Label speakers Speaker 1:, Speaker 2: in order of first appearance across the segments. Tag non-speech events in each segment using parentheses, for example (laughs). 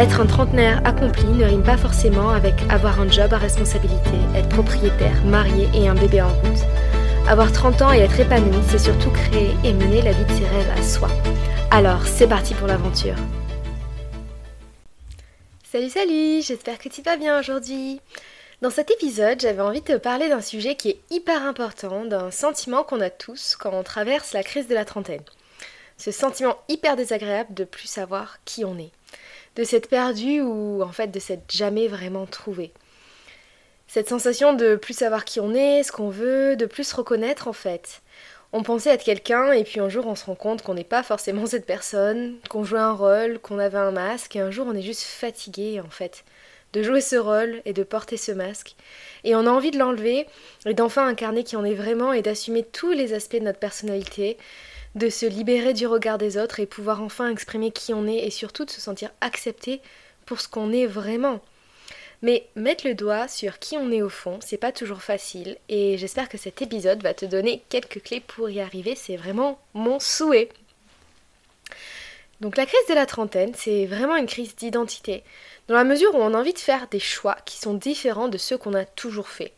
Speaker 1: Être un trentenaire accompli ne rime pas forcément avec avoir un job à responsabilité, être propriétaire, marié et un bébé en route. Avoir 30 ans et être épanoui, c'est surtout créer et mener la vie de ses rêves à soi. Alors, c'est parti pour l'aventure. Salut, salut, j'espère que tu vas bien aujourd'hui. Dans cet épisode, j'avais envie de te parler d'un sujet qui est hyper important, d'un sentiment qu'on a tous quand on traverse la crise de la trentaine. Ce sentiment hyper désagréable de plus savoir qui on est de s'être perdu ou en fait de s'être jamais vraiment trouvé. Cette sensation de plus savoir qui on est, ce qu'on veut, de plus se reconnaître en fait. On pensait être quelqu'un et puis un jour on se rend compte qu'on n'est pas forcément cette personne, qu'on jouait un rôle, qu'on avait un masque et un jour on est juste fatigué en fait de jouer ce rôle et de porter ce masque. Et on a envie de l'enlever et d'enfin incarner qui on est vraiment et d'assumer tous les aspects de notre personnalité, de se libérer du regard des autres et pouvoir enfin exprimer qui on est et surtout de se sentir accepté pour ce qu'on est vraiment. Mais mettre le doigt sur qui on est au fond, c'est pas toujours facile et j'espère que cet épisode va te donner quelques clés pour y arriver, c'est vraiment mon souhait. Donc la crise de la trentaine, c'est vraiment une crise d'identité, dans la mesure où on a envie de faire des choix qui sont différents de ceux qu'on a toujours fait.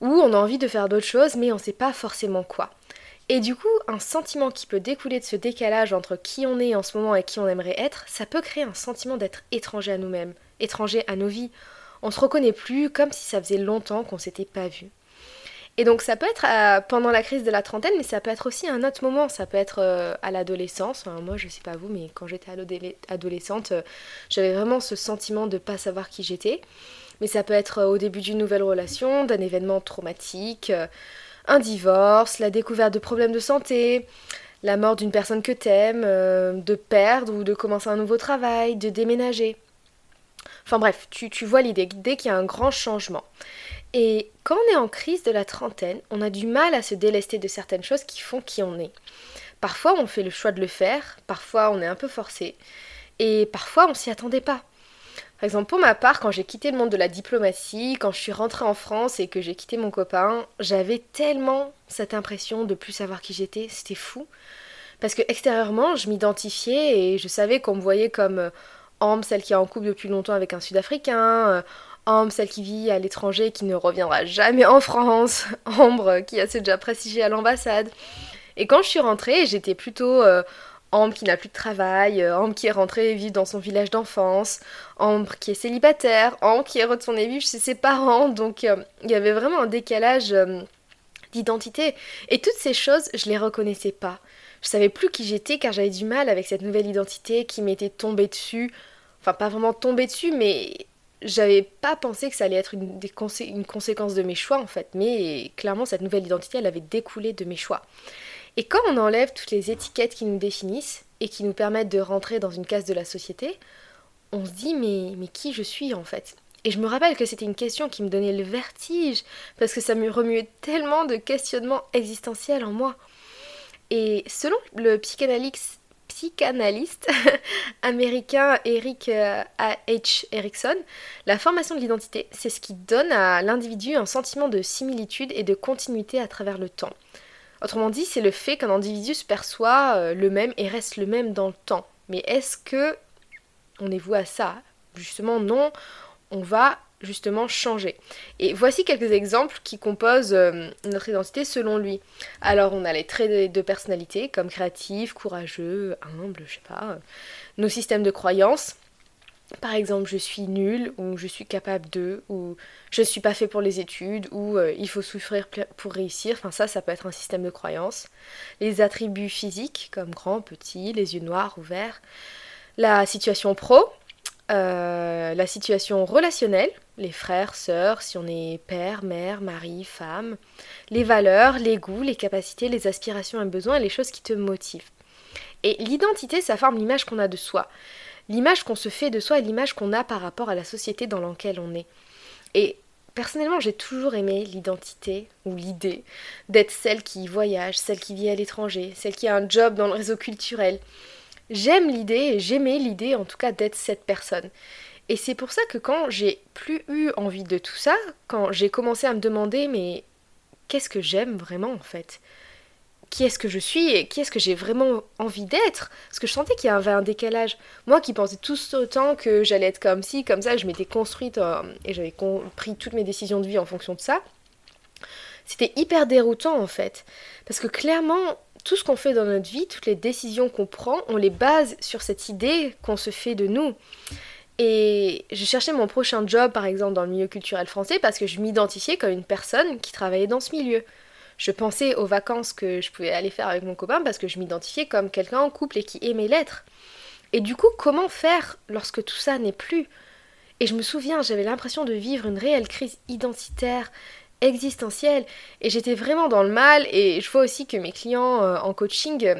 Speaker 1: Ou on a envie de faire d'autres choses mais on sait pas forcément quoi. Et du coup, un sentiment qui peut découler de ce décalage entre qui on est en ce moment et qui on aimerait être, ça peut créer un sentiment d'être étranger à nous-mêmes, étranger à nos vies. On se reconnaît plus comme si ça faisait longtemps qu'on s'était pas vu. Et donc ça peut être euh, pendant la crise de la trentaine, mais ça peut être aussi un autre moment. Ça peut être euh, à l'adolescence. moi, je sais pas vous, mais quand j'étais adolescente, euh, j'avais vraiment ce sentiment de pas savoir qui j'étais. Mais ça peut être au début d'une nouvelle relation, d'un événement traumatique un divorce, la découverte de problèmes de santé, la mort d'une personne que t'aimes, euh, de perdre ou de commencer un nouveau travail, de déménager. Enfin bref, tu, tu vois l'idée, dès qu'il y a un grand changement. Et quand on est en crise de la trentaine, on a du mal à se délester de certaines choses qui font qui on est. Parfois on fait le choix de le faire, parfois on est un peu forcé, et parfois on s'y attendait pas. Par exemple, pour ma part, quand j'ai quitté le monde de la diplomatie, quand je suis rentrée en France et que j'ai quitté mon copain, j'avais tellement cette impression de plus savoir qui j'étais, c'était fou. Parce que extérieurement, je m'identifiais et je savais qu'on me voyait comme euh, Ambre, celle qui est en couple depuis longtemps avec un Sud-Africain, euh, Ambre, celle qui vit à l'étranger et qui ne reviendra jamais en France, (laughs) Ambre, qui a s'est déjà prestigé à l'ambassade. Et quand je suis rentrée, j'étais plutôt euh, Ambre qui n'a plus de travail, euh, Ambre qui est rentrée vivre dans son village d'enfance, Ambre qui est célibataire, Ambre qui est retournée vivre chez ses parents. Donc euh, il y avait vraiment un décalage euh, d'identité. Et toutes ces choses, je les reconnaissais pas. Je savais plus qui j'étais car j'avais du mal avec cette nouvelle identité qui m'était tombée dessus. Enfin, pas vraiment tombée dessus, mais j'avais pas pensé que ça allait être une, une conséquence de mes choix en fait. Mais clairement, cette nouvelle identité, elle avait découlé de mes choix. Et quand on enlève toutes les étiquettes qui nous définissent et qui nous permettent de rentrer dans une case de la société, on se dit mais, qui je suis en fait? Et je me rappelle que c'était une question qui me donnait le vertige parce que ça me remuait tellement de questionnements existentiels en moi. Et selon le psychanalyste, psychanalyste (laughs) américain Eric euh, H. Erickson, la formation de l'identité, c'est ce qui donne à l'individu un sentiment de similitude et de continuité à travers le temps. Autrement dit, c'est le fait qu'un individu se perçoit euh, le même et reste le même dans le temps. Mais est-ce que on est voué à ça? Justement, non. On va justement changer. Et voici quelques exemples qui composent euh, notre identité selon lui. Alors on a les traits de personnalité comme créatif, courageux, humble, je sais pas, euh, nos systèmes de croyances, par exemple, je suis nulle, ou je suis capable de, ou je ne suis pas fait pour les études, ou euh, il faut souffrir pour réussir. Enfin, ça, ça peut être un système de croyance. Les attributs physiques, comme grand, petit, les yeux noirs ou verts. La situation pro, euh, la situation relationnelle, les frères, sœurs, si on est père, mère, mari, femme. Les valeurs, les goûts, les capacités, les aspirations et besoins et les choses qui te motivent. Et l'identité, ça forme l'image qu'on a de soi l'image qu'on se fait de soi et l'image qu'on a par rapport à la société dans laquelle on est. Et Personnellement, j'ai toujours aimé l'identité ou l'idée d'être celle qui voyage, celle qui vit à l'étranger, celle qui a un job dans le réseau culturel. J'aime l'idée et j'aimais l'idée en tout cas d'être cette personne. Et c'est pour ça que quand j'ai plus eu envie de tout ça, quand j'ai commencé à me demander mais qu'est-ce que j'aime vraiment en fait? Qui est-ce que je suis et qui est-ce que j'ai vraiment envie d'être? Parce que je sentais qu'il y avait un décalage. Moi qui pensais tout autant que j'allais être comme ci, comme ça, je m'étais construite euh, et j'avais pris toutes mes décisions de vie en fonction de ça. C'était hyper déroutant en fait. Parce que clairement, tout ce qu'on fait dans notre vie, toutes les décisions qu'on prend, on les base sur cette idée qu'on se fait de nous. Et je cherchais mon prochain job, par exemple, dans le milieu culturel français, parce que je m'identifiais comme une personne qui travaillait dans ce milieu je pensais aux vacances que je pouvais aller faire avec mon copain parce que je m'identifiais comme quelqu'un en couple et qui aimait l'être. Et du coup, comment faire lorsque tout ça n'est plus? Et je me souviens, j'avais l'impression de vivre une réelle crise identitaire, existentielle, et j'étais vraiment dans le mal. Et je vois aussi que mes clients euh, en coaching,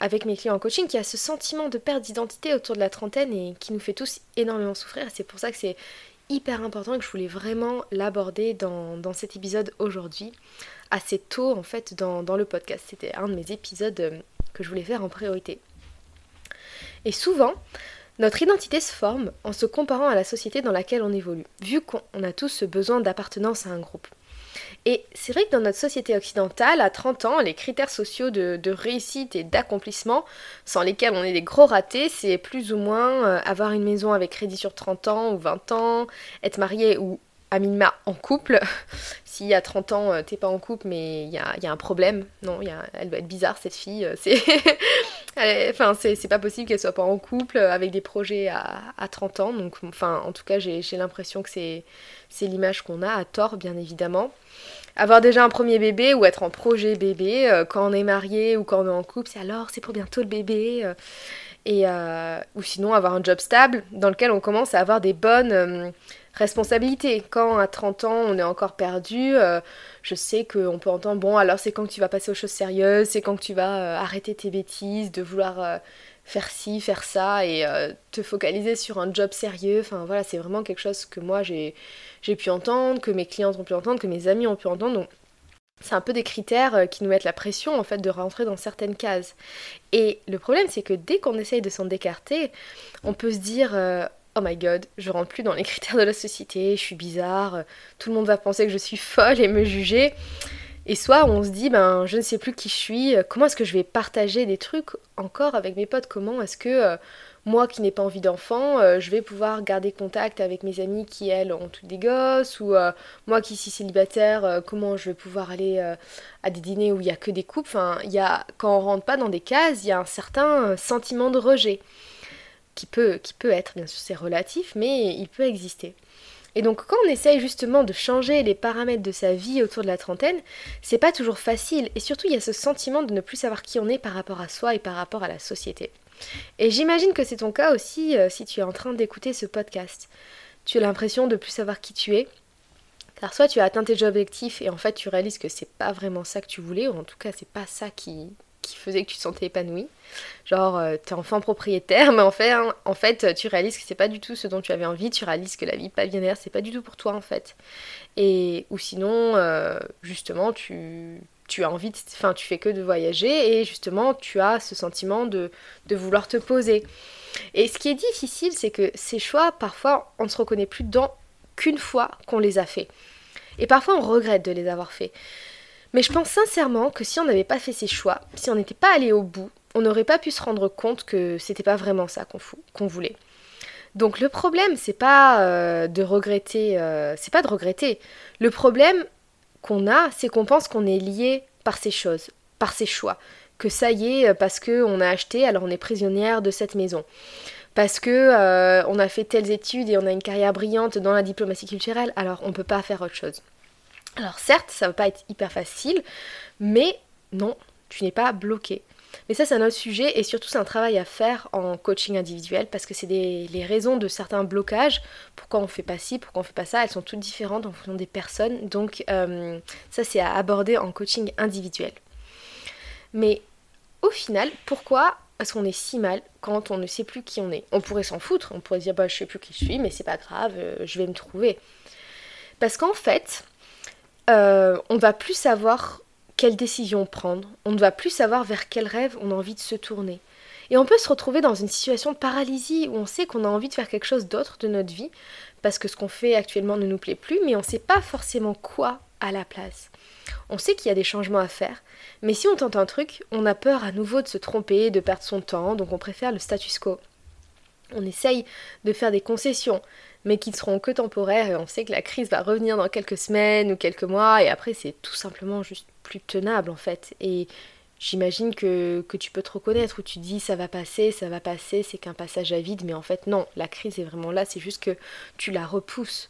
Speaker 1: avec mes clients en coaching, qu'il y a ce sentiment de perte d'identité autour de la trentaine et qui nous fait tous énormément souffrir. C'est pour ça que c'est hyper important et que je voulais vraiment l'aborder dans, dans cet épisode aujourd'hui assez tôt en fait dans, le podcast. C'était un de mes épisodes euh, que je voulais faire en priorité. Et souvent, notre identité se forme en se comparant à la société dans laquelle on évolue, vu qu'on a tous ce besoin d'appartenance à un groupe. Et c'est vrai que dans notre société occidentale, à 30 ans, les critères sociaux de, réussite et d'accomplissement, sans lesquels on est des gros ratés, c'est plus ou moins euh, avoir une maison avec crédit sur 30 ans ou 20 ans, être marié ou à en couple. (laughs) si à 30 ans euh, t'es pas en couple mais il y a, un problème, non, y a, elle doit être bizarre cette fille, euh, c'est (laughs) enfin c'est pas possible qu'elle soit pas en couple avec des projets à, à 30 ans, donc en tout cas j'ai l'impression que c'est l'image qu'on a, à tort bien évidemment. Avoir déjà un premier bébé ou être en projet bébé euh, quand on est marié ou quand on est en couple, c'est alors c'est pour bientôt le bébé. et, ou sinon avoir un job stable dans lequel on commence à avoir des bonnes responsabilité. Quand à 30 ans on est encore perdu, euh, je sais qu'on peut entendre bon alors c'est quand que tu vas passer aux choses sérieuses, c'est quand que tu vas euh, arrêter tes bêtises, de vouloir euh, faire ci, faire ça et te focaliser sur un job sérieux. Enfin voilà, c'est vraiment quelque chose que moi j'ai pu entendre, que mes clientes ont pu entendre, que mes amis ont pu entendre. Donc c'est un peu des critères qui nous mettent la pression en fait de rentrer dans certaines cases. Et le problème c'est que dès qu'on essaye de s'en décarter, on peut se dire oh my god, je rentre plus dans les critères de la société, je suis bizarre, tout le monde va penser que je suis folle et me juger. Et soit on se dit, ben je ne sais plus qui je suis, comment est-ce que je vais partager des trucs encore avec mes potes, comment est-ce que euh, moi qui n'ai pas envie d'enfant, euh, je vais pouvoir garder contact avec mes amis qui elles ont toutes des gosses, ou euh, moi qui suis célibataire, comment je vais pouvoir aller à des dîners où il n'y a que des couples? Y a, quand on rentre pas dans des cases, il y a un certain sentiment de rejet qui peut, qui peut être, bien sûr c'est relatif, mais il peut exister. Et donc quand on essaye justement de changer les paramètres de sa vie autour de la trentaine, c'est pas toujours facile et surtout il y a ce sentiment de ne plus savoir qui on est par rapport à soi et par rapport à la société. Et j'imagine que c'est ton cas aussi euh, si tu es en train d'écouter ce podcast. Tu as l'impression de plus savoir qui tu es, car soit tu as atteint tes objectifs et en fait tu réalises que c'est pas vraiment ça que tu voulais, ou en tout cas c'est pas ça qui, qui faisait que tu te sentais épanoui. Genre, euh, t'es enfant propriétaire, (laughs) mais en fait, hein, en fait, tu réalises que c'est pas du tout ce dont tu avais envie, tu réalises que la vie pavillonnaire, c'est pas du tout pour toi en fait. Et, ou sinon, euh, justement, tu, tu as envie, enfin, tu fais que de voyager et justement, tu as ce sentiment de, de vouloir te poser. Et ce qui est difficile, c'est que ces choix, parfois, on ne se reconnaît plus dans qu'une fois qu'on les a faits. Et parfois, on regrette de les avoir faits. Mais je pense sincèrement que si on n'avait pas fait ces choix, si on n'était pas allé au bout, on n'aurait pas pu se rendre compte que c'était pas vraiment ça qu'on voulait. Donc le problème, c'est pas euh, de regretter, euh, c'est pas de regretter. Le problème qu'on a, c'est qu'on pense qu'on est lié par ces choses, par ces choix. Que ça y est, parce qu'on a acheté, alors on est prisonnière de cette maison. Parce que euh, on a fait telles études et on a une carrière brillante dans la diplomatie culturelle, alors on ne peut pas faire autre chose. Alors certes, ça va pas être hyper facile, mais non, tu n'es pas bloqué. Mais ça, c'est un autre sujet et surtout, c'est un travail à faire en coaching individuel parce que c'est les raisons de certains blocages. Pourquoi on fait pas ci, pourquoi on fait pas ça, elles sont toutes différentes en fonction des personnes. Donc, euh, ça, c'est à aborder en coaching individuel. Mais au final, pourquoi est-ce qu'on est si mal quand on ne sait plus qui on est? On pourrait s'en foutre, on pourrait dire bah je sais plus qui je suis, mais c'est pas grave, euh, je vais me trouver. Parce qu'en fait, euh, on ne va plus savoir quelle décision prendre, on ne va plus savoir vers quel rêve on a envie de se tourner. Et on peut se retrouver dans une situation de paralysie où on sait qu'on a envie de faire quelque chose d'autre de notre vie, parce que ce qu'on fait actuellement ne nous plaît plus, mais on ne sait pas forcément quoi à la place. On sait qu'il y a des changements à faire, mais si on tente un truc, on a peur à nouveau de se tromper, de perdre son temps, donc on préfère le status quo. On essaye de faire des concessions, mais qui ne seront que temporaires, et on sait que la crise va revenir dans quelques semaines ou quelques mois, et après c'est tout simplement juste plus tenable en fait. Et j'imagine que, que tu peux te reconnaître, où tu dis ça va passer, ça va passer, c'est qu'un passage à vide, mais en fait non, la crise est vraiment là, c'est juste que tu la repousses.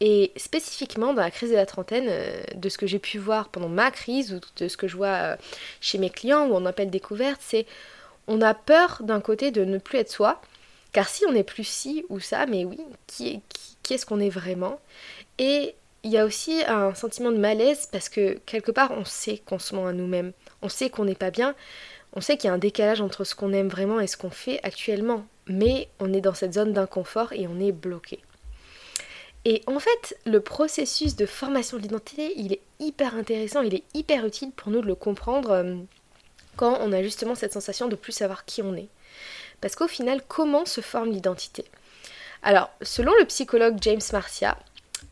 Speaker 1: Et spécifiquement dans la crise de la trentaine, euh, de ce que j'ai pu voir pendant ma crise ou de ce que je vois euh, chez mes clients où on appelle découverte, c'est on a peur d'un côté de ne plus être soi, car si on n'est plus ci ou ça, mais oui, qui, qui, est-ce qu'on est vraiment? Et il y a aussi un sentiment de malaise parce que quelque part on sait qu'on se ment à nous-mêmes, on sait qu'on n'est pas bien, on sait qu'il y a un décalage entre ce qu'on aime vraiment et ce qu'on fait actuellement, mais on est dans cette zone d'inconfort et on est bloqué. Et en fait, le processus de formation de l'identité, il est hyper intéressant, il est hyper utile pour nous de le comprendre euh, quand on a justement cette sensation de plus savoir qui on est. Parce qu'au final, comment se forme l'identité? Alors, selon le psychologue James Marcia,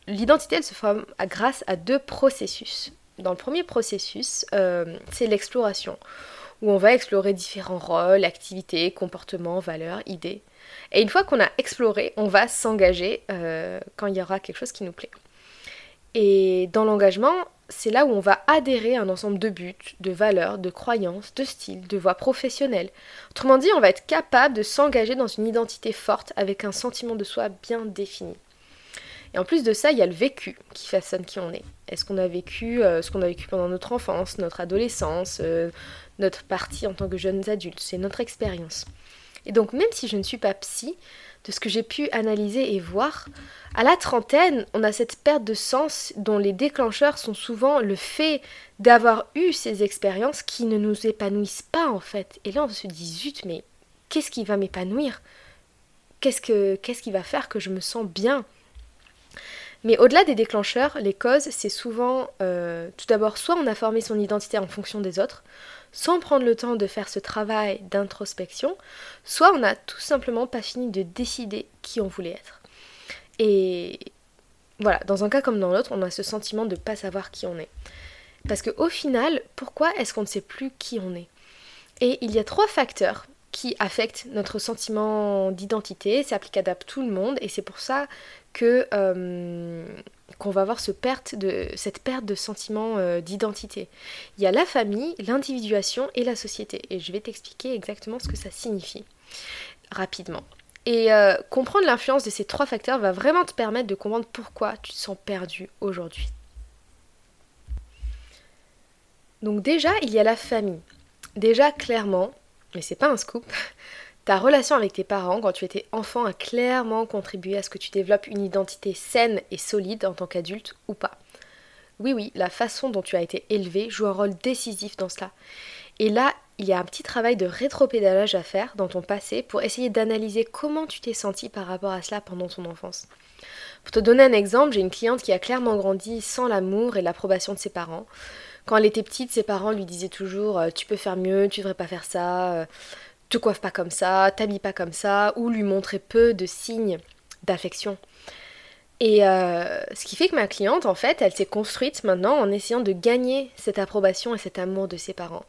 Speaker 1: l'identité, elle se forme grâce à deux processus. Dans le premier processus, euh, c'est l'exploration, où on va explorer différents rôles, activités, comportements, valeurs, idées. Et une fois qu'on a exploré, on va s'engager euh, quand il y aura quelque chose qui nous plaît. Et dans l'engagement, c'est là où on va adhérer à un ensemble de buts, de valeurs, de croyances, de styles, de voies professionnelles. Autrement dit, on va être capable de s'engager dans une identité forte avec un sentiment de soi bien défini. Et en plus de ça, il y a le vécu qui façonne qui on est. Est-ce qu'on a vécu euh, ce qu'on a vécu pendant notre enfance, notre adolescence, euh, notre partie en tant que jeunes adultes? C'est notre expérience. Et donc même si je ne suis pas psy, de ce que j'ai pu analyser et voir, à la trentaine, on a cette perte de sens dont les déclencheurs sont souvent le fait d'avoir eu ces expériences qui ne nous épanouissent pas en fait. Et là on se dit zut, mais qu'est-ce qui va m'épanouir? Qu'est-ce que qu'est-ce qui va faire que je me sens bien? Mais au-delà des déclencheurs, les causes, c'est souvent, euh, tout d'abord, soit on a formé son identité en fonction des autres, sans prendre le temps de faire ce travail d'introspection, soit on n'a tout simplement pas fini de décider qui on voulait être. Et voilà, dans un cas comme dans l'autre, on a ce sentiment de ne pas savoir qui on est. Parce qu'au final, pourquoi est-ce qu'on ne sait plus qui on est? Et il y a trois facteurs qui affectent notre sentiment d'identité, c'est applicable à tout le monde, et c'est pour ça euh, qu'on va avoir cette perte de sentiment euh, d'identité. Il y a la famille, l'individuation et la société. Et je vais t'expliquer exactement ce que ça signifie rapidement. Et euh, comprendre l'influence de ces trois facteurs va vraiment te permettre de comprendre pourquoi tu te sens perdu aujourd'hui. Donc déjà, il y a la famille. Déjà, clairement, mais c'est pas un scoop, (laughs) ta relation avec tes parents quand tu étais enfant a clairement contribué à ce que tu développes une identité saine et solide en tant qu'adulte ou pas. Oui, oui, la façon dont tu as été élevé joue un rôle décisif dans cela. Et là, il y a un petit travail de rétropédalage à faire dans ton passé pour essayer d'analyser comment tu t'es senti par rapport à cela pendant ton enfance. Pour te donner un exemple, j'ai une cliente qui a clairement grandi sans l'amour et l'approbation de ses parents. Quand elle était petite, ses parents lui disaient toujours euh, Tu peux faire mieux, tu devrais pas faire ça. Te coiffe pas comme ça, t'habille pas comme ça, ou lui montrer peu de signes d'affection. Et euh, ce qui fait que ma cliente, en fait, elle s'est construite maintenant en essayant de gagner cette approbation et cet amour de ses parents.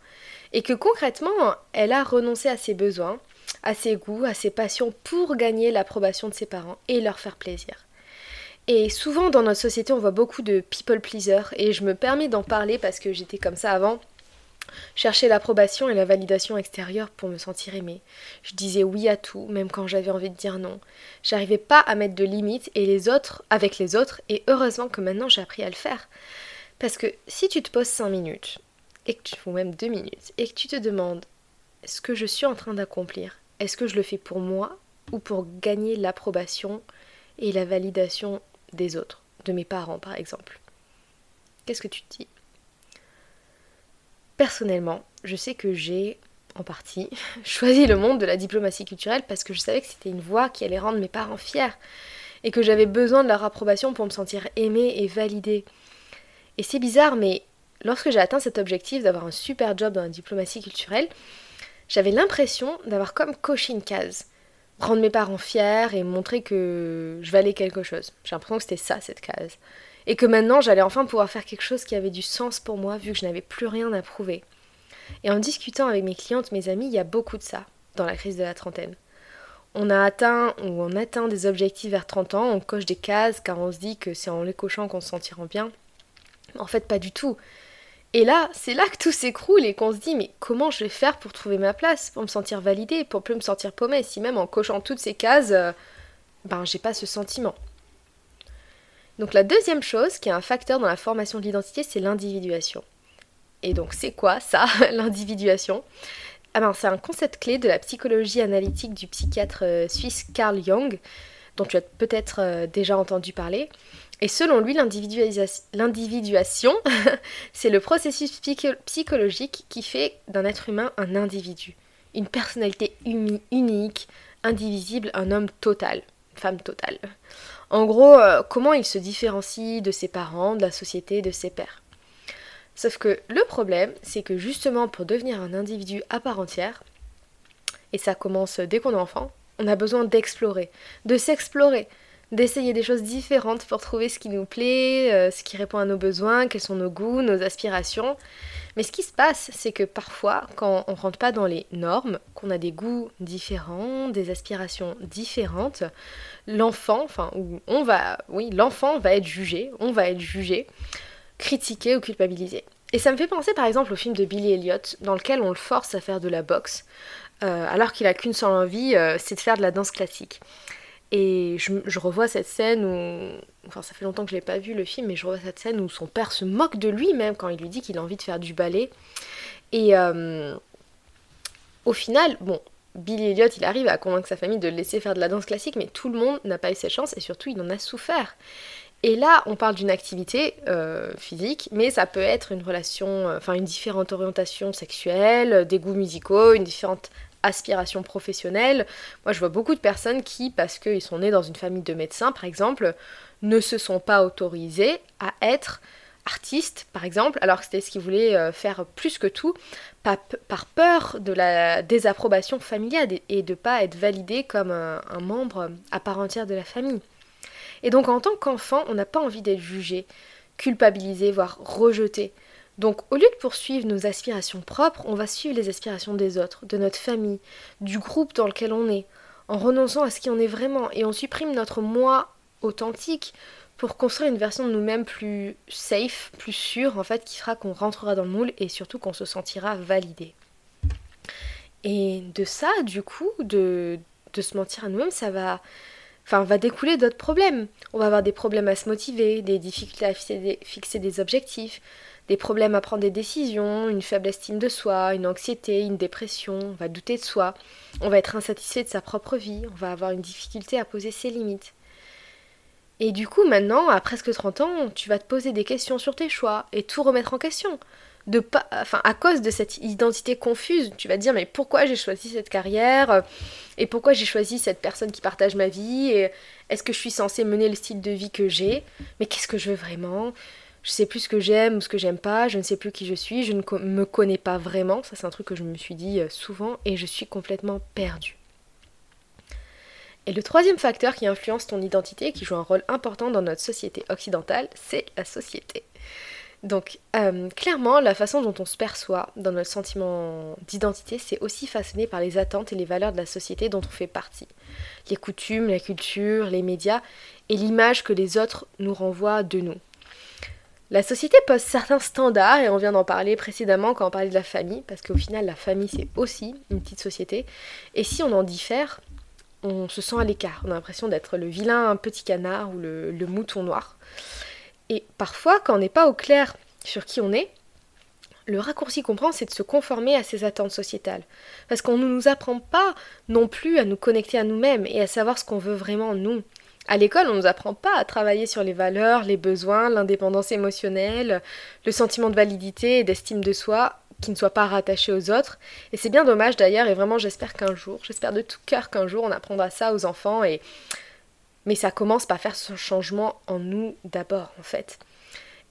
Speaker 1: Et que concrètement, elle a renoncé à ses besoins, à ses goûts, à ses passions pour gagner l'approbation de ses parents et leur faire plaisir. Et souvent dans notre société, on voit beaucoup de people pleaser, et je me permets d'en parler parce que j'étais comme ça avant chercher l'approbation et la validation extérieure pour me sentir aimée. Je disais oui à tout, même quand j'avais envie de dire non. J'arrivais pas à mettre de limites et les autres avec les autres, et heureusement que maintenant j'ai appris à le faire. Parce que si tu te poses 5 minutes, et que tu, ou même 2 minutes, et que tu te demandes ce que je suis en train d'accomplir, est-ce que je le fais pour moi ou pour gagner l'approbation et la validation des autres, de mes parents par exemple? Qu'est-ce que tu te dis? Personnellement, je sais que j'ai, en partie, (laughs) choisi le monde de la diplomatie culturelle parce que je savais que c'était une voie qui allait rendre mes parents fiers. et que j'avais besoin de leur approbation pour me sentir aimée et validée. Et c'est bizarre, mais lorsque j'ai atteint cet objectif d'avoir un super job dans la diplomatie culturelle, j'avais l'impression d'avoir comme coché une case. Rendre mes parents fiers et montrer que je valais quelque chose. J'ai l'impression que c'était ça, cette case. Et que maintenant, j'allais enfin pouvoir faire quelque chose qui avait du sens pour moi, vu que je n'avais plus rien à prouver. Et en discutant avec mes clientes, mes amis, il y a beaucoup de ça dans la crise de la trentaine. On a atteint ou on atteint des objectifs vers 30 ans, on coche des cases car on se dit que c'est en les cochant qu'on se sentira bien. En fait, pas du tout. Et là, c'est là que tout s'écroule et qu'on se dit mais comment je vais faire pour trouver ma place, pour me sentir validée, pour plus me sentir paumée, si même en cochant toutes ces cases, euh, ben j'ai pas ce sentiment. Donc la deuxième chose qui est un facteur dans la formation de l'identité, c'est l'individuation. Et donc c'est quoi ça, (laughs) l'individuation? Ah ben, C'est un concept clé de la psychologie analytique du psychiatre euh, suisse Carl Jung, dont tu as peut-être euh, déjà entendu parler. Et selon lui, l'individuation, (laughs) c'est le processus psychologique qui fait d'un être humain un individu, une personnalité unique, indivisible, un homme total, une femme totale. En gros, euh, comment il se différencie de ses parents, de la société, de ses pères. Sauf que le problème, c'est que justement pour devenir un individu à part entière, et ça commence dès qu'on est enfant, on a besoin d'explorer, de s'explorer, d'essayer des choses différentes pour trouver ce qui nous plaît, euh, ce qui répond à nos besoins, quels sont nos goûts, nos aspirations. Mais ce qui se passe, c'est que parfois, quand on rentre pas dans les normes, qu'on a des goûts différents, des aspirations différentes, l'enfant, enfin, on va, oui, l'enfant va être jugé, on va être jugé critiquer ou culpabiliser. Et ça me fait penser par exemple au film de Billy Elliot, dans lequel on le force à faire de la boxe, euh, alors qu'il a qu'une seule envie, euh, c'est de faire de la danse classique. Et je, revois cette scène où, enfin ça fait longtemps que je l'ai pas vu le film, mais je revois cette scène où son père se moque de lui même quand il lui dit qu'il a envie de faire du ballet. Et euh, au final, bon, Billy Elliot, il arrive à convaincre sa famille de le laisser faire de la danse classique, mais tout le monde n'a pas eu cette chance et surtout il en a souffert. Et là, on parle d'une activité euh, physique, mais ça peut être une relation, euh, enfin une différente orientation sexuelle, des goûts musicaux, une différente aspiration professionnelle. Moi, je vois beaucoup de personnes qui, parce qu'ils sont nés dans une famille de médecins, par exemple, ne se sont pas autorisés à être artistes, par exemple, alors que c'était ce qu'ils voulaient euh, faire plus que tout, par, peur de la désapprobation familiale et de ne pas être validé comme un membre à part entière de la famille. Et donc en tant qu'enfant, on n'a pas envie d'être jugé, culpabilisé, voire rejeté. Donc au lieu de poursuivre nos aspirations propres, on va suivre les aspirations des autres, de notre famille, du groupe dans lequel on est, en renonçant à ce qui en est vraiment, et on supprime notre moi authentique pour construire une version de nous-mêmes plus safe, plus sûre, en fait, qui fera qu'on rentrera dans le moule et surtout qu'on se sentira validé. Et de ça, du coup, de, de se mentir à nous-mêmes, ça va enfin, va découler d'autres problèmes. On va avoir des problèmes à se motiver, des difficultés à fixer des, objectifs, des problèmes à prendre des décisions, une faible estime de soi, une anxiété, une dépression, on va douter de soi, on va être insatisfait de sa propre vie, on va avoir une difficulté à poser ses limites. Et du coup, maintenant, à presque 30 ans, tu vas te poser des questions sur tes choix et tout remettre en question. De pas, enfin, à cause de cette identité confuse, tu vas te dire mais pourquoi j'ai choisi cette carrière? Et pourquoi j'ai choisi cette personne qui partage ma vie? Est-ce que je suis censée mener le style de vie que j'ai? Mais qu'est-ce que je veux vraiment? Je sais plus ce que j'aime ou ce que j'aime pas, je ne sais plus qui je suis, je ne me connais pas vraiment, ça c'est un truc que je me suis dit euh, souvent et je suis complètement perdue. Et le troisième facteur qui influence ton identité, qui joue un rôle important dans notre société occidentale, c'est la société. Donc euh, clairement, la façon dont on se perçoit dans notre sentiment d'identité, c'est aussi façonné par les attentes et les valeurs de la société dont on fait partie. Les coutumes, la culture, les médias et l'image que les autres nous renvoient de nous. La société pose certains standards, et on vient d'en parler précédemment quand on parlait de la famille, parce qu'au final la famille c'est aussi une petite société, et si on en diffère, on se sent à l'écart, on a l'impression d'être le vilain petit canard ou le mouton noir. Et parfois, quand on n'est pas au clair sur qui on est, le raccourci qu'on prend, c'est de se conformer à ces attentes sociétales. Parce qu'on ne nous apprend pas non plus à nous connecter à nous-mêmes et à savoir ce qu'on veut vraiment nous. À l'école, on ne nous apprend pas à travailler sur les valeurs, les besoins, l'indépendance émotionnelle, le sentiment de validité et d'estime de soi qui ne soit pas rattaché aux autres. Et c'est bien dommage d'ailleurs, et vraiment j'espère qu'un jour, j'espère de tout cœur qu'un jour on apprendra ça aux enfants et Mais ça commence par faire ce changement en nous d'abord, en fait.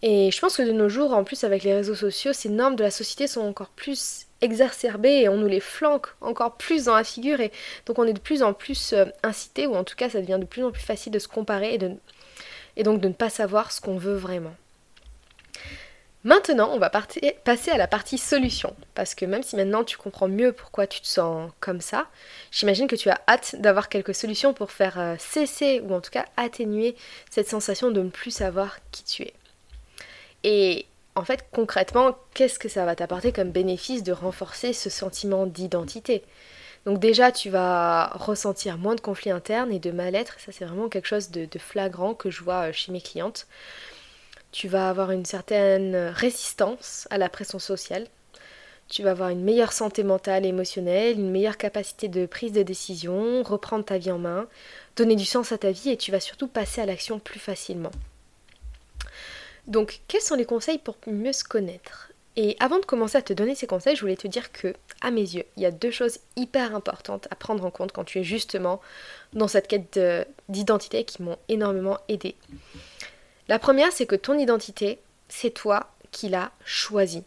Speaker 1: Et je pense que de nos jours, en plus avec les réseaux sociaux, ces normes de la société sont encore plus exacerbées et on nous les flanque encore plus dans la figure et donc on est de plus en plus euh, incité ou en tout cas ça devient de plus en plus facile de se comparer et, de, et donc de ne pas savoir ce qu'on veut vraiment. Maintenant, on va passer à la partie solution. Parce que même si maintenant tu comprends mieux pourquoi tu te sens comme ça, j'imagine que tu as hâte d'avoir quelques solutions pour faire euh, cesser ou en tout cas atténuer cette sensation de ne plus savoir qui tu es. Et en fait, concrètement, qu'est-ce que ça va t'apporter comme bénéfice de renforcer ce sentiment d'identité? Donc déjà, tu vas ressentir moins de conflits internes et de mal-être. Ça, c'est vraiment quelque chose de, flagrant que je vois euh, chez mes clientes. Tu vas avoir une certaine résistance à la pression sociale. Tu vas avoir une meilleure santé mentale et émotionnelle, une meilleure capacité de prise de décision, reprendre ta vie en main, donner du sens à ta vie et tu vas surtout passer à l'action plus facilement. Donc, quels sont les conseils pour mieux se connaître? Et avant de commencer à te donner ces conseils, je voulais te dire que, à mes yeux, il y a deux choses hyper importantes à prendre en compte quand tu es justement dans cette quête d'identité qui m'ont énormément aidé. La première, c'est que ton identité, c'est toi qui l'as choisie.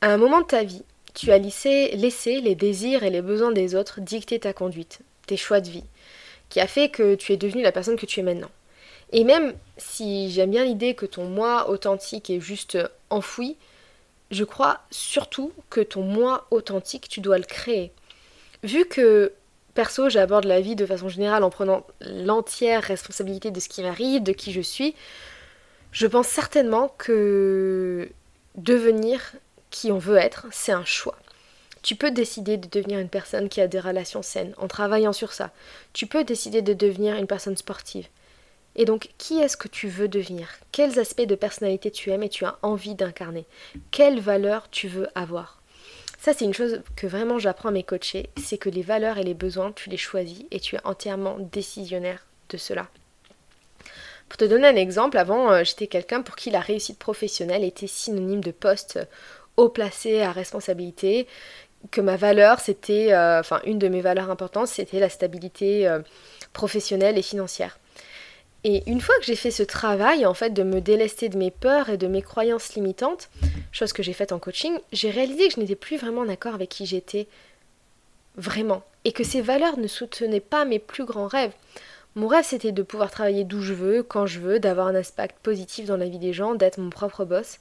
Speaker 1: À un moment de ta vie, tu as laissé, laissé les désirs et les besoins des autres dicter ta conduite, tes choix de vie, qui a fait que tu es devenue la personne que tu es maintenant. Et même si j'aime bien l'idée que ton moi authentique est juste enfoui, je crois surtout que ton moi authentique, tu dois le créer. Vu que perso, j'aborde la vie de façon générale en prenant l'entière responsabilité de ce qui m'arrive, de qui je suis, je pense certainement que devenir qui on veut être, c'est un choix. Tu peux décider de devenir une personne qui a des relations saines en travaillant sur ça. Tu peux décider de devenir une personne sportive. Et donc, qui est-ce que tu veux devenir? Quels aspects de personnalité tu aimes et tu as envie d'incarner? Quelles valeurs tu veux avoir? Ça, c'est une chose que vraiment j'apprends à mes coachés, c'est que les valeurs et les besoins, tu les choisis et tu es entièrement décisionnaire de cela. Pour te donner un exemple, avant, euh, j'étais quelqu'un pour qui la réussite professionnelle était synonyme de poste haut placé à responsabilité, que ma valeur, c'était, euh, enfin, une de mes valeurs importantes, c'était la stabilité euh, professionnelle et financière. Et une fois que j'ai fait ce travail, en fait, de me délester de mes peurs et de mes croyances limitantes, chose que j'ai faite en coaching, j'ai réalisé que je n'étais plus vraiment d'accord avec qui j'étais vraiment. Et que ces valeurs ne soutenaient pas mes plus grands rêves. Mon rêve, c'était de pouvoir travailler d'où je veux, quand je veux, d'avoir un aspect positif dans la vie des gens, d'être mon propre boss.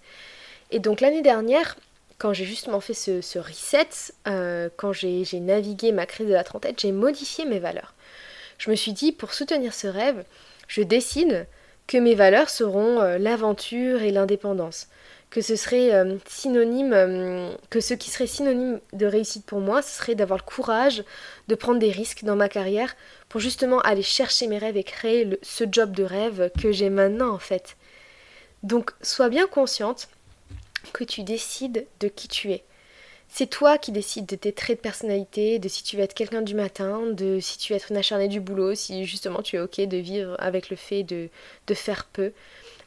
Speaker 1: Et donc l'année dernière, quand j'ai justement fait ce, reset, euh, quand j'ai navigué ma crise de la trentaine, j'ai modifié mes valeurs. Je me suis dit, pour soutenir ce rêve, je décide que mes valeurs seront euh, l'aventure et l'indépendance. Que ce serait euh, synonyme, euh, que ce qui serait synonyme de réussite pour moi, ce serait d'avoir le courage de prendre des risques dans ma carrière pour justement aller chercher mes rêves et créer ce job de rêve que j'ai maintenant en fait. Donc sois bien consciente que tu décides de qui tu es. C'est toi qui décides de tes traits de personnalité, de si tu veux être quelqu'un du matin, de si tu veux être une acharnée du boulot, si justement tu es ok de vivre avec le fait de, de faire peu,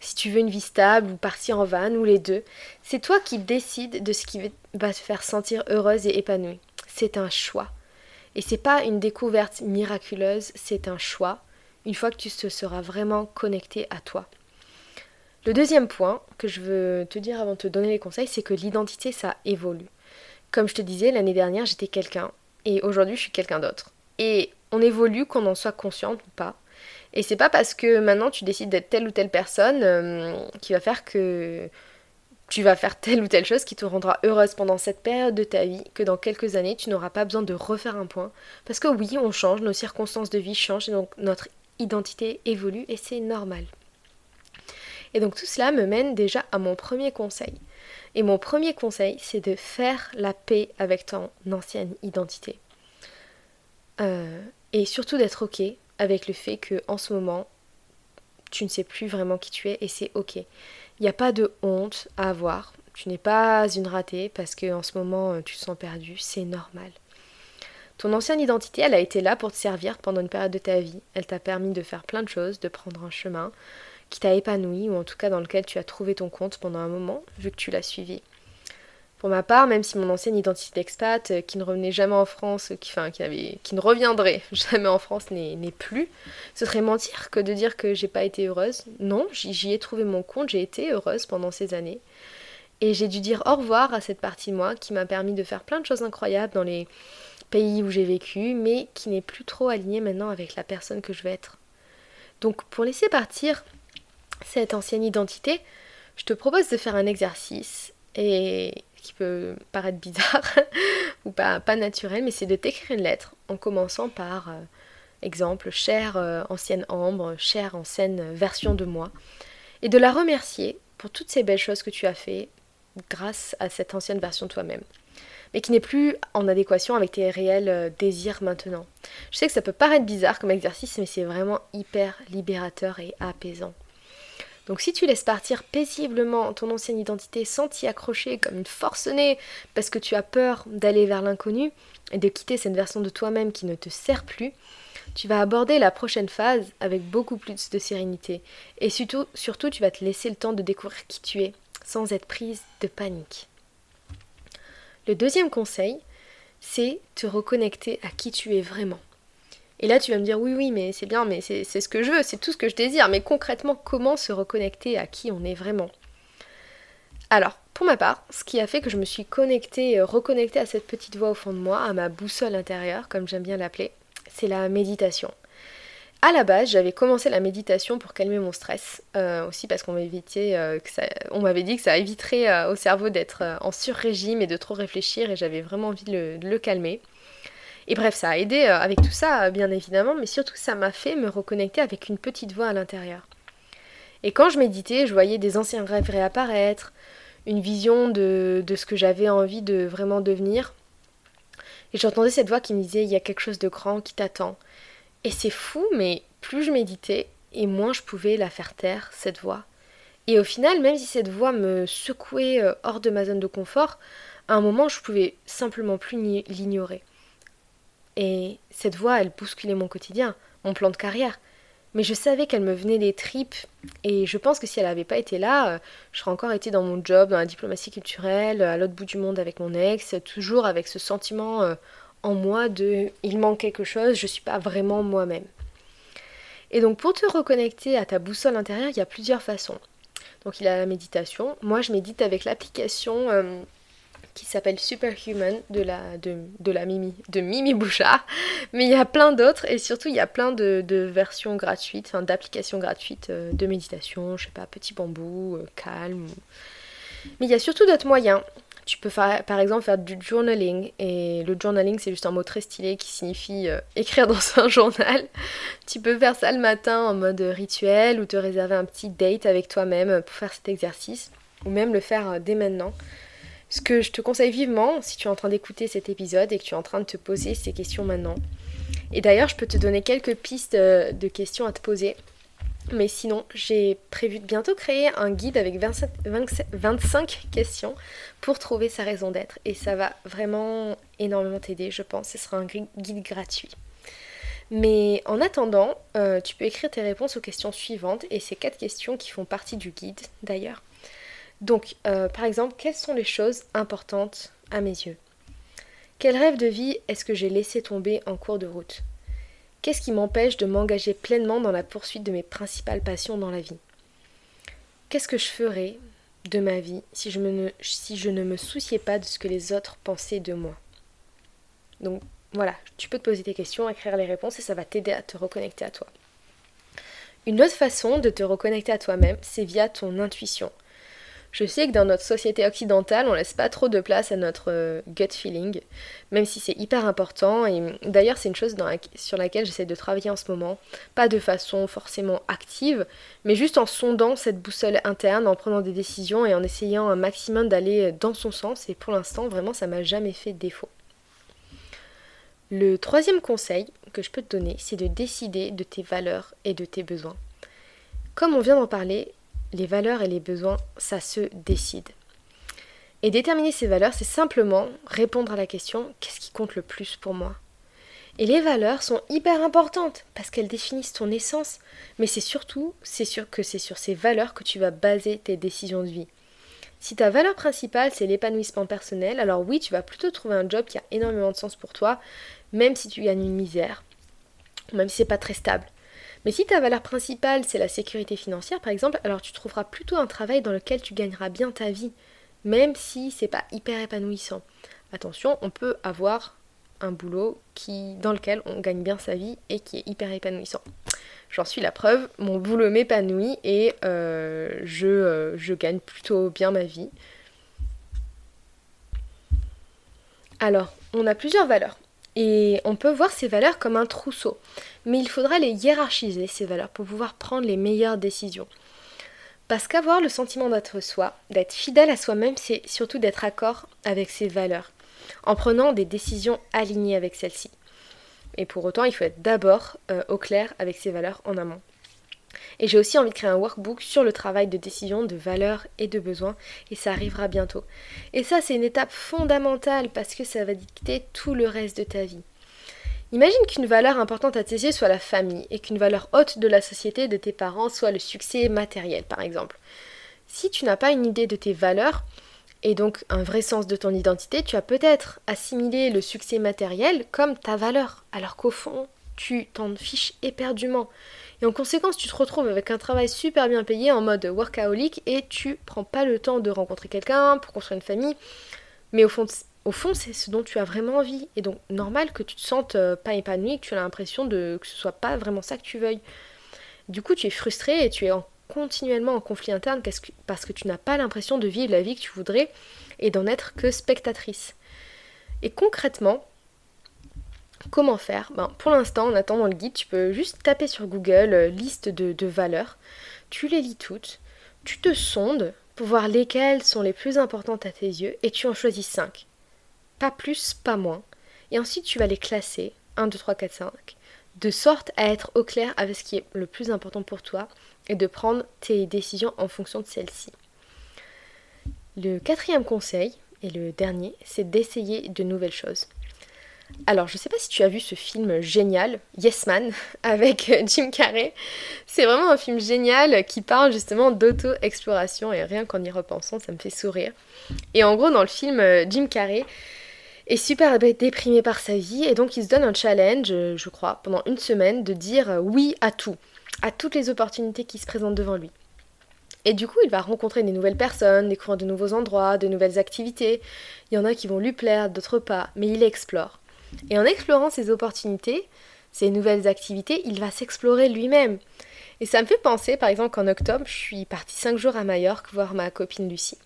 Speaker 1: si tu veux une vie stable ou partir en van ou les deux. C'est toi qui décides de ce qui va te faire sentir heureuse et épanouie. C'est un choix. Et c'est pas une découverte miraculeuse, c'est un choix, une fois que tu te seras vraiment connecté à toi. Le deuxième point que je veux te dire avant de te donner les conseils, c'est que l'identité, ça évolue. Comme je te disais, l'année dernière, j'étais quelqu'un et aujourd'hui, je suis quelqu'un d'autre. Et on évolue, qu'on en soit consciente ou pas. Et c'est pas parce que maintenant tu décides d'être telle ou telle personne euh, qui va faire que tu vas faire telle ou telle chose qui te rendra heureuse pendant cette période de ta vie que dans quelques années tu n'auras pas besoin de refaire un point. Parce que oui, on change, nos circonstances de vie changent et donc notre identité évolue et c'est normal. Et donc tout cela me mène déjà à mon premier conseil. Et mon premier conseil, c'est de faire la paix avec ton ancienne identité. Euh, et surtout d'être ok avec le fait que en ce moment, tu ne sais plus vraiment qui tu es et c'est ok. Il n'y a pas de honte à avoir. Tu n'es pas une ratée parce que en ce moment tu te sens perdu, c'est normal. Ton ancienne identité, elle a été là pour te servir pendant une période de ta vie. Elle t'a permis de faire plein de choses, de prendre un chemin, qui t'a épanoui ou en tout cas dans lequel tu as trouvé ton compte pendant un moment, vu que tu l'as suivi. Pour ma part, même si mon ancienne identité d'expat, euh, qui ne revenait jamais en France, qui, enfin, qui, avait, qui ne reviendrait (laughs) jamais en France, n'est plus, ce serait mentir que de dire que j'ai pas été heureuse. Non, j'y ai trouvé mon compte, j'ai été heureuse pendant ces années. Et j'ai dû dire au revoir à cette partie de moi qui m'a permis de faire plein de choses incroyables dans les pays où j'ai vécu, mais qui n'est plus trop alignée maintenant avec la personne que je veux être. Donc pour laisser partir cette ancienne identité, je te propose de faire un exercice et qui peut paraître bizarre (laughs) ou pas, pas naturel, mais c'est de t'écrire une lettre en commençant par euh, exemple chère euh, ancienne Ambre, chère ancienne version de moi, et de la remercier pour toutes ces belles choses que tu as fait grâce à cette ancienne version de toi-même, mais qui n'est plus en adéquation avec tes réels euh, désirs maintenant. Je sais que ça peut paraître bizarre comme exercice, mais c'est vraiment hyper libérateur et apaisant. Donc si tu laisses partir paisiblement ton ancienne identité sans t'y accrocher comme une forcenée parce que tu as peur d'aller vers l'inconnu et de quitter cette version de toi-même qui ne te sert plus, tu vas aborder la prochaine phase avec beaucoup plus de sérénité. Et surtout, surtout tu vas te laisser le temps de découvrir qui tu es sans être prise de panique. Le deuxième conseil, c'est te reconnecter à qui tu es vraiment. Et là, tu vas me dire, oui, oui, mais c'est bien, mais c'est ce que je veux, c'est tout ce que je désire. Mais concrètement, comment se reconnecter à qui on est vraiment? Alors, pour ma part, ce qui a fait que je me suis connectée, euh, reconnectée à cette petite voix au fond de moi, à ma boussole intérieure, comme j'aime bien l'appeler, c'est la méditation. À la base, j'avais commencé la méditation pour calmer mon stress, euh, aussi parce qu'on euh, m'avait dit que ça éviterait au cerveau d'être en sur-régime et de trop réfléchir, et j'avais vraiment envie de le calmer. Et bref, ça a aidé euh, avec tout ça, bien évidemment, mais surtout ça m'a fait me reconnecter avec une petite voix à l'intérieur. Et quand je méditais, je voyais des anciens rêves réapparaître, une vision de, de ce que j'avais envie de vraiment devenir. Et j'entendais cette voix qui me disait, il y a quelque chose de grand qui t'attend. Et c'est fou, mais plus je méditais, et moins je pouvais la faire taire, cette voix. Et au final, même si cette voix me secouait euh, hors de ma zone de confort, à un moment, je pouvais simplement plus l'ignorer. Et cette voix, elle bousculait mon quotidien, mon plan de carrière. Mais je savais qu'elle me venait des tripes, et je pense que si elle n'avait pas été là, euh, je serais encore été dans mon job, dans la diplomatie culturelle, à l'autre bout du monde avec mon ex, toujours avec ce sentiment euh, en moi de il manque quelque chose, je ne suis pas vraiment moi-même. Et donc pour te reconnecter à ta boussole intérieure, il y a plusieurs façons. Donc il y a la méditation. Moi je médite avec l'application euh, qui s'appelle Superhuman de la, de, la Mimi, de Mimi Bouchard. Mais il y a plein d'autres et surtout il y a plein de, versions gratuites, d'applications gratuites euh, de méditation, je sais pas, petit bambou, euh, calme. Mais il y a surtout d'autres moyens. Tu peux faire, par exemple faire du journaling et le journaling c'est juste un mot très stylé qui signifie euh, écrire dans un (laughs) journal. Tu peux faire ça le matin en mode rituel ou te réserver un petit date avec toi-même pour faire cet exercice ou même le faire dès maintenant. Ce que je te conseille vivement, si tu es en train d'écouter cet épisode et que tu es en train de te poser ces questions maintenant, et d'ailleurs je peux te donner quelques pistes euh, de questions à te poser, mais sinon j'ai prévu de bientôt créer un guide avec 25 questions pour trouver sa raison d'être, et ça va vraiment énormément t'aider, je pense, ce sera un guide gratuit. Mais en attendant, euh, tu peux écrire tes réponses aux questions suivantes, et ces quatre questions qui font partie du guide d'ailleurs. Donc, euh, par exemple, quelles sont les choses importantes à mes yeux? Quel rêve de vie est-ce que j'ai laissé tomber en cours de route? Qu'est-ce qui m'empêche de m'engager pleinement dans la poursuite de mes principales passions dans la vie? Qu'est-ce que je ferais de ma vie si je, ne, si je ne me souciais pas de ce que les autres pensaient de moi? Donc voilà, tu peux te poser tes questions, écrire les réponses et ça va t'aider à te reconnecter à toi. Une autre façon de te reconnecter à toi-même, c'est via ton intuition. Je sais que dans notre société occidentale, on laisse pas trop de place à notre euh, gut feeling, même si c'est hyper important. Et d'ailleurs, c'est une chose sur laquelle j'essaie de travailler en ce moment. Pas de façon forcément active, mais juste en sondant cette boussole interne, en prenant des décisions et en essayant un maximum d'aller dans son sens. Et pour l'instant, vraiment, ça m'a jamais fait défaut. Le troisième conseil que je peux te donner, c'est de décider de tes valeurs et de tes besoins. Comme on vient d'en parler, les valeurs et les besoins, ça se décide. Et déterminer ces valeurs, c'est simplement répondre à la question qu'est-ce qui compte le plus pour moi? Et les valeurs sont hyper importantes parce qu'elles définissent ton essence, mais c'est surtout c'est sûr que c'est sur ces valeurs que tu vas baser tes décisions de vie. Si ta valeur principale c'est l'épanouissement personnel, alors oui, tu vas plutôt trouver un job qui a énormément de sens pour toi, même si tu gagnes une misère, même si c'est pas très stable. Mais si ta valeur principale c'est la sécurité financière par exemple, alors tu trouveras plutôt un travail dans lequel tu gagneras bien ta vie, même si c'est pas hyper épanouissant. Attention, on peut avoir un boulot qui, dans lequel on gagne bien sa vie et qui est hyper épanouissant. J'en suis la preuve, mon boulot m'épanouit et euh, euh, je gagne plutôt bien ma vie. Alors, on a plusieurs valeurs. Et on peut voir ces valeurs comme un trousseau. Mais il faudra les hiérarchiser, ces valeurs, pour pouvoir prendre les meilleures décisions. Parce qu'avoir le sentiment d'être soi, d'être fidèle à soi-même, c'est surtout d'être accord avec ses valeurs, en prenant des décisions alignées avec celles-ci. Et pour autant, il faut être d'abord euh, au clair avec ses valeurs en amont. Et j'ai aussi envie de créer un workbook sur le travail de décision, de valeurs et de besoins, et ça arrivera bientôt. Et ça, c'est une étape fondamentale parce que ça va dicter tout le reste de ta vie. Imagine qu'une valeur importante à tes yeux soit la famille, et qu'une valeur haute de la société de tes parents soit le succès matériel, par exemple. Si tu n'as pas une idée de tes valeurs, et donc un vrai sens de ton identité, tu as peut-être assimilé le succès matériel comme ta valeur, alors qu'au fond, tu t'en fiches éperdument. Et en conséquence, tu te retrouves avec un travail super bien payé en mode workaholic et tu prends pas le temps de rencontrer quelqu'un pour construire une famille. Mais au fond, au fond, c'est ce dont tu as vraiment envie. Et donc, normal que tu te sentes euh, pas épanoui, que tu as l'impression que ce soit pas vraiment ça que tu veuilles. Du coup, tu es frustré et tu es en continuellement en conflit interne parce que tu n'as pas l'impression de vivre la vie que tu voudrais et d'en être que spectatrice. Et concrètement, comment faire? Ben, Pour l'instant, en attendant le guide, tu peux juste taper sur Google euh, liste de, de valeurs, tu les lis toutes, tu te sondes pour voir lesquelles sont les plus importantes à tes yeux et tu en choisis 5. Pas plus, pas moins. Et ensuite, tu vas les classer 1, 2, 3, 4, 5 de sorte à être au clair avec ce qui est le plus important pour toi et de prendre tes décisions en fonction de celles-ci. Le quatrième conseil, et le dernier, c'est d'essayer de nouvelles choses. Alors, je ne sais pas si tu as vu ce film génial, Yes Man, (laughs) avec Jim Carrey. C'est vraiment un film génial qui parle justement d'auto-exploration et rien qu'en y repensant, ça me fait sourire. Et en gros, dans le film, Jim Carrey est super déprimé par sa vie et donc il se donne un challenge, je crois, pendant une semaine de dire oui à tout à toutes les opportunités qui se présentent devant lui. Et du coup, il va rencontrer des nouvelles personnes, découvrir de nouveaux endroits, de nouvelles activités. Il y en a qui vont lui plaire, d'autres pas, mais il explore. Et en explorant ces opportunités, ces nouvelles activités, il va s'explorer lui-même. Et ça me fait penser, par exemple, qu'en octobre, je suis partie 5 jours à Majorque voir ma copine Lucie.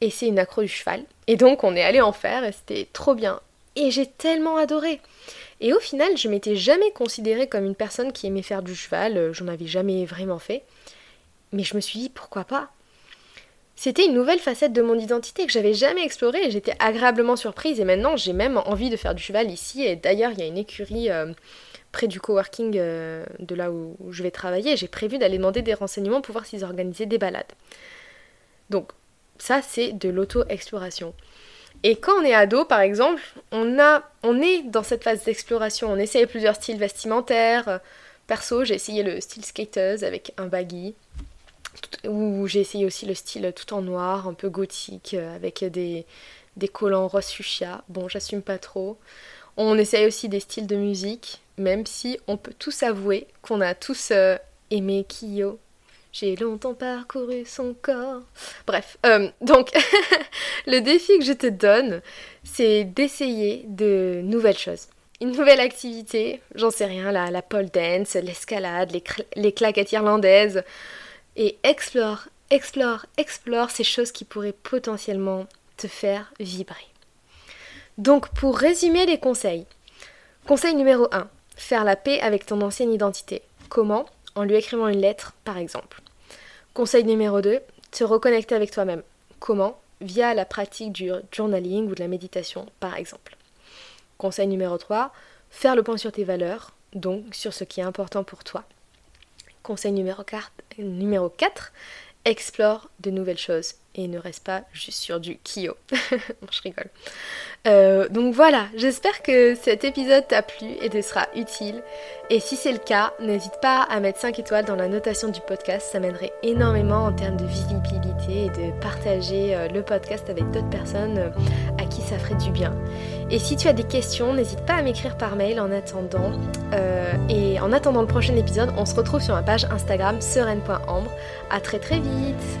Speaker 1: Et c'est une accro du cheval. Et donc, on est allé en faire et c'était trop bien. Et j'ai tellement adoré. Et au final, je m'étais jamais considérée comme une personne qui aimait faire du cheval, euh, j'en avais jamais vraiment fait. Mais je me suis dit pourquoi pas? C'était une nouvelle facette de mon identité que j'avais jamais explorée et j'étais agréablement surprise et maintenant j'ai même envie de faire du cheval ici et d'ailleurs il y a une écurie euh, près du coworking euh, de là où, je vais travailler j'ai prévu d'aller demander des renseignements pour voir s'ils organisaient des balades. Donc ça c'est de l'auto-exploration. Et quand on est ado, par exemple, on, a, on est dans cette phase d'exploration. On essaye plusieurs styles vestimentaires. Perso, j'ai essayé le style skateuse avec un baggy. Ou j'ai essayé aussi le style tout en noir, un peu gothique, avec des, des collants rose fuchsia. Bon, j'assume pas trop. On essaye aussi des styles de musique, même si on peut tous avouer qu'on a tous euh, aimé Kyo j'ai longtemps parcouru son corps. Bref, euh, donc (laughs) le défi que je te donne, c'est d'essayer de nouvelles choses. Une nouvelle activité, j'en sais rien, la, pole dance, l'escalade, les, les claquettes irlandaises. Et explore, explore, explore ces choses qui pourraient potentiellement te faire vibrer. Donc pour résumer les conseils. Conseil numéro 1. Faire la paix avec ton ancienne identité. Comment? En lui écrivant une lettre, par exemple. Conseil numéro 2, te reconnecter avec toi-même. Comment? Via la pratique du journaling ou de la méditation, par exemple. Conseil numéro 3, faire le point sur tes valeurs, donc sur ce qui est important pour toi. Conseil numéro 4, numéro 4 explore de nouvelles choses et ne reste pas juste sur du Kyo. (laughs) je rigole. Euh, donc voilà, j'espère que cet épisode t'a plu et te sera utile. Et si c'est le cas, n'hésite pas à mettre 5 étoiles dans la notation du podcast, ça m'aiderait énormément en termes de visibilité et de partager euh, le podcast avec d'autres personnes euh, à qui ça ferait du bien. Et si tu as des questions, n'hésite pas à m'écrire par mail en attendant. et en attendant le prochain épisode, on se retrouve sur ma page Instagram sereine.ambre. A très très vite